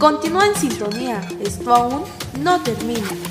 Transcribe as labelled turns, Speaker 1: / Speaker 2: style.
Speaker 1: Continúa en sintonía, esto aún no termina.